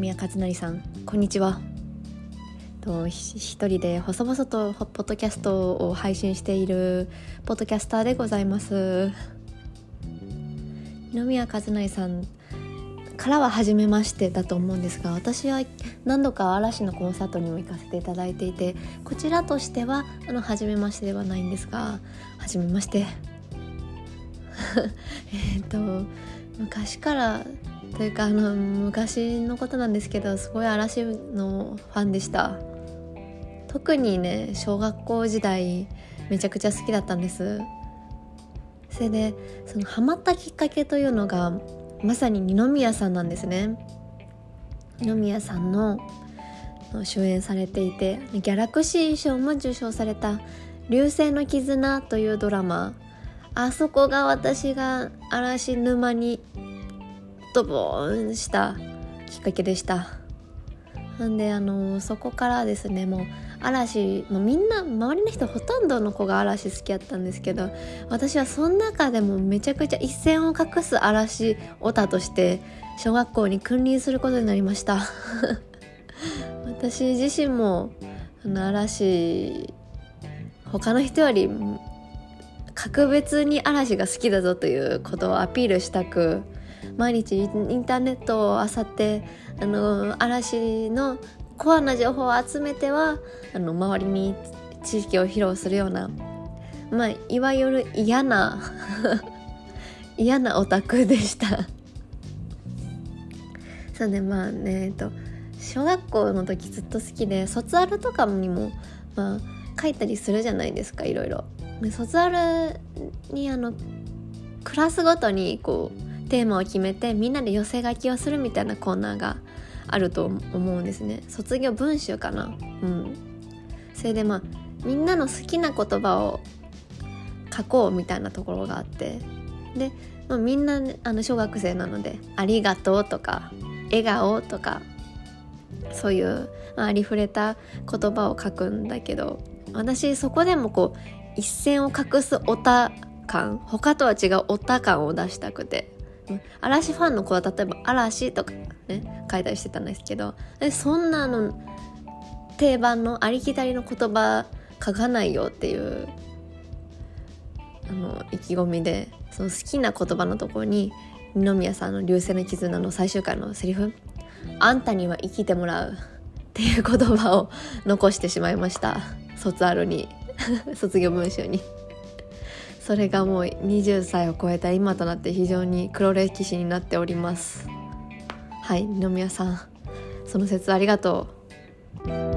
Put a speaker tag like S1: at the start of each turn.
S1: 宮和成さんこんにちは。と一人で細々とポッドキャストを配信しているポッドキャスターでございます。二宮和成さんからは初めましてだと思うんですが私は何度か嵐のコンサートにも行かせていただいていてこちらとしてはあの初めましてではないんですが初めまして。えっと昔からというかあの昔のことなんですけどすごい嵐のファンでした。特にね小学校時代めちゃくちゃ好きだったんです。それでそのハマったきっかけというのがまさに二宮さんなんですね。二宮さんの主演されていてギャラクシー賞も受賞された「流星の絆」というドラマ。あそこが私が嵐沼にドボーンしたきっかけでした。なんであのそこからですねもう嵐もうみんな周りの人ほとんどの子が嵐好きやったんですけど私はその中でもめちゃくちゃ一線を画す嵐オタとして小学校に君臨することになりました。私自身もあの嵐他の人より格別に嵐が好きだぞということをアピールしたく毎日インターネットを漁ってあの嵐のコアな情報を集めてはあの周りに知識を披露するような、まあ、いわゆる嫌な 嫌なオタクでしたそうねまあねえっと小学校の時ずっと好きで卒アルとかにも、まあ、書いたりするじゃないですかいろいろ。卒アルにあのクラスごとにこうテーマを決めてみんなで寄せ書きをするみたいなコーナーがあると思うんですね。卒業文集かな。うん。それでまあみんなの好きな言葉を書こうみたいなところがあって。で、まあ、みんな、ね、あの小学生なので「ありがとう」とか「笑顔」とかそういう、まあ、ありふれた言葉を書くんだけど私そこでもこう一線を画すオタ感他とは違うオタ感を出したくて。嵐ファンの子は例えば「嵐」とかね書いたりしてたんですけどそんなの定番のありきたりの言葉書かないよっていうあの意気込みでその好きな言葉のところに二宮さんの「流星の絆」の最終回のセリフ「あんたには生きてもらう」っていう言葉を残してしまいました。卒アルに。卒業文集に。それがもう20歳を超えた今となって非常に黒歴史になっております。はい二宮さんその説ありがとう。